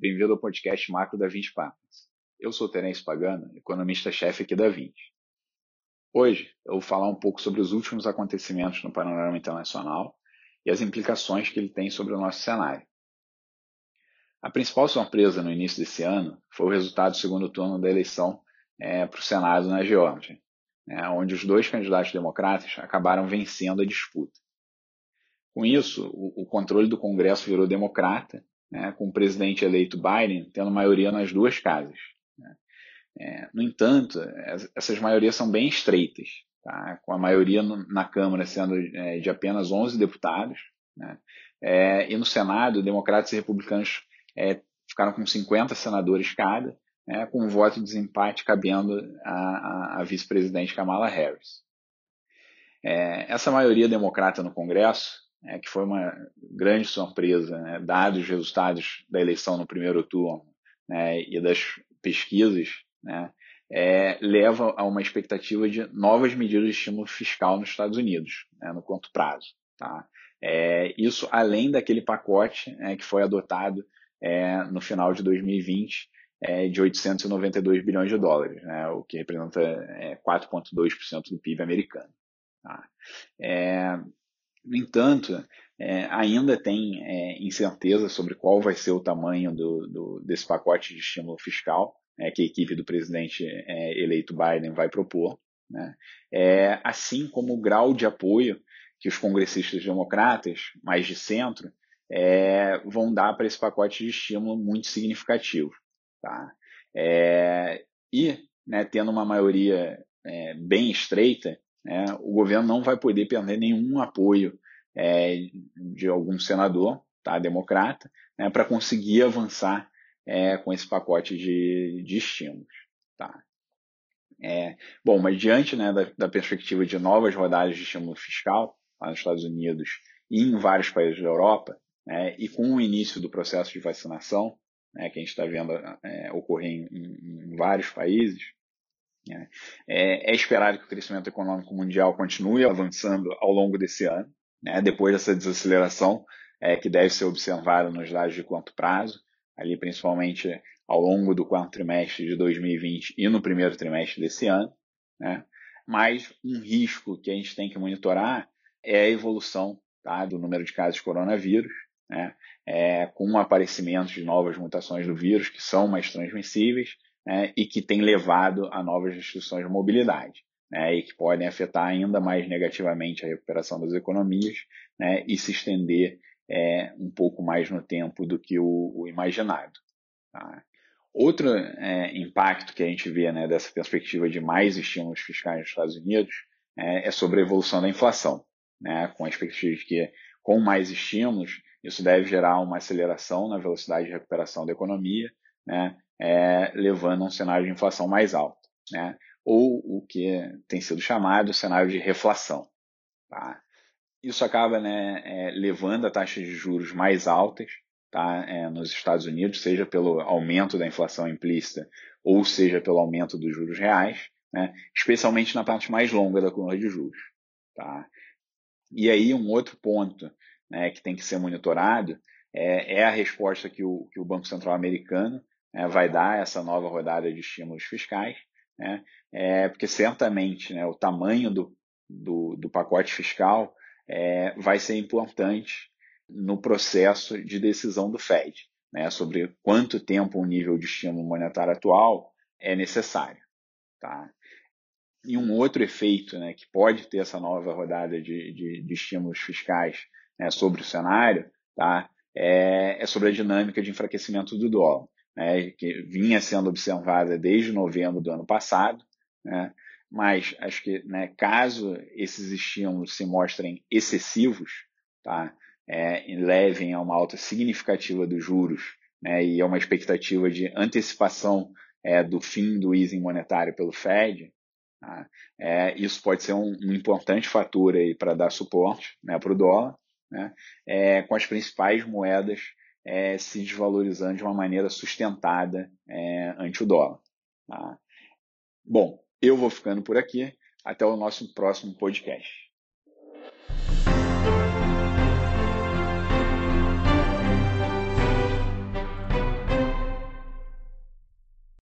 bem-vindo ao podcast Macro da 20 Partners. Eu sou Terence Pagano, economista-chefe aqui da 20. Hoje eu vou falar um pouco sobre os últimos acontecimentos no panorama internacional e as implicações que ele tem sobre o nosso cenário. A principal surpresa no início desse ano foi o resultado do segundo turno da eleição é, para o Senado na Geórgia, né, onde os dois candidatos democratas acabaram vencendo a disputa. Com isso, o, o controle do Congresso virou democrata, né, com o presidente eleito Biden tendo maioria nas duas casas. Né. É, no entanto, essas maiorias são bem estreitas, tá, com a maioria no, na Câmara sendo é, de apenas 11 deputados, né, é, e no Senado, democratas e republicanos é, ficaram com 50 senadores cada, né, com um voto de desempate cabendo a vice-presidente Kamala Harris. É, essa maioria democrata no Congresso é, que foi uma grande surpresa, né, dados os resultados da eleição no primeiro turno né, e das pesquisas, né, é, leva a uma expectativa de novas medidas de estímulo fiscal nos Estados Unidos, né, no curto prazo. Tá? É, isso além daquele pacote né, que foi adotado é, no final de 2020 é, de 892 bilhões de dólares, né, o que representa 4,2% é, do PIB americano. Tá? É, no entanto, é, ainda tem é, incerteza sobre qual vai ser o tamanho do, do, desse pacote de estímulo fiscal é, que a equipe do presidente é, eleito Biden vai propor, né? É, assim como o grau de apoio que os congressistas democratas, mais de centro, é, vão dar para esse pacote de estímulo muito significativo. Tá? e, né, tendo uma maioria bem estreita, né, o governo não vai poder perder nenhum apoio é, de algum senador, tá, democrata, né, para conseguir avançar é, com esse pacote de, de estímulos. Tá. É, bom, mas diante né, da, da, perspectiva de novas rodadas de estímulo fiscal lá nos Estados Unidos e em vários países da Europa, né, e com o início do processo de vacinação, né, que a gente está vendo é, ocorrer em, em, vários países? É, é esperado que o crescimento econômico mundial continue avançando ao longo desse ano, né? depois dessa desaceleração é, que deve ser observada nos dados de curto prazo, ali principalmente ao longo do quarto trimestre de 2020 e no primeiro trimestre desse ano. Né? Mas um risco que a gente tem que monitorar é a evolução tá, do número de casos de coronavírus, né? É, com o aparecimento de novas mutações do vírus que são mais transmissíveis né, e que tem levado a novas restrições de mobilidade. Né, e que podem afetar ainda mais negativamente a recuperação das economias né, e se estender é, um pouco mais no tempo do que o, o imaginado. Tá? Outro é, impacto que a gente vê né, dessa perspectiva de mais estímulos fiscais nos Estados Unidos é, é sobre a evolução da inflação, né, com a expectativa de que com mais estímulos isso deve gerar uma aceleração na velocidade de recuperação da economia, né, é, levando a um cenário de inflação mais alto, né? ou o que tem sido chamado cenário de reflação. Tá? Isso acaba né, é, levando a taxas de juros mais altas tá, é, nos Estados Unidos, seja pelo aumento da inflação implícita ou seja pelo aumento dos juros reais, né, especialmente na parte mais longa da curva de juros. Tá? E aí um outro ponto né, que tem que ser monitorado é, é a resposta que o, que o Banco Central americano né, vai dar essa nova rodada de estímulos fiscais, né, é, porque certamente né, o tamanho do, do, do pacote fiscal é, vai ser importante no processo de decisão do Fed, né, sobre quanto tempo o nível de estímulo monetário atual é necessário. Tá? E um outro efeito né, que pode ter essa nova rodada de, de, de estímulos fiscais né, sobre o cenário tá, é, é sobre a dinâmica de enfraquecimento do dólar né, que vinha sendo observada desde novembro do ano passado, né, mas acho que né, caso esses estímulos se mostrem excessivos, tá, é, levem a uma alta significativa dos juros né, e a uma expectativa de antecipação é, do fim do easing monetário pelo Fed, tá, é, isso pode ser um, um importante fator para dar suporte né, para o dólar, né, é, com as principais moedas é, se desvalorizando de uma maneira sustentada é, ante o dólar. Tá? Bom, eu vou ficando por aqui. Até o nosso próximo podcast.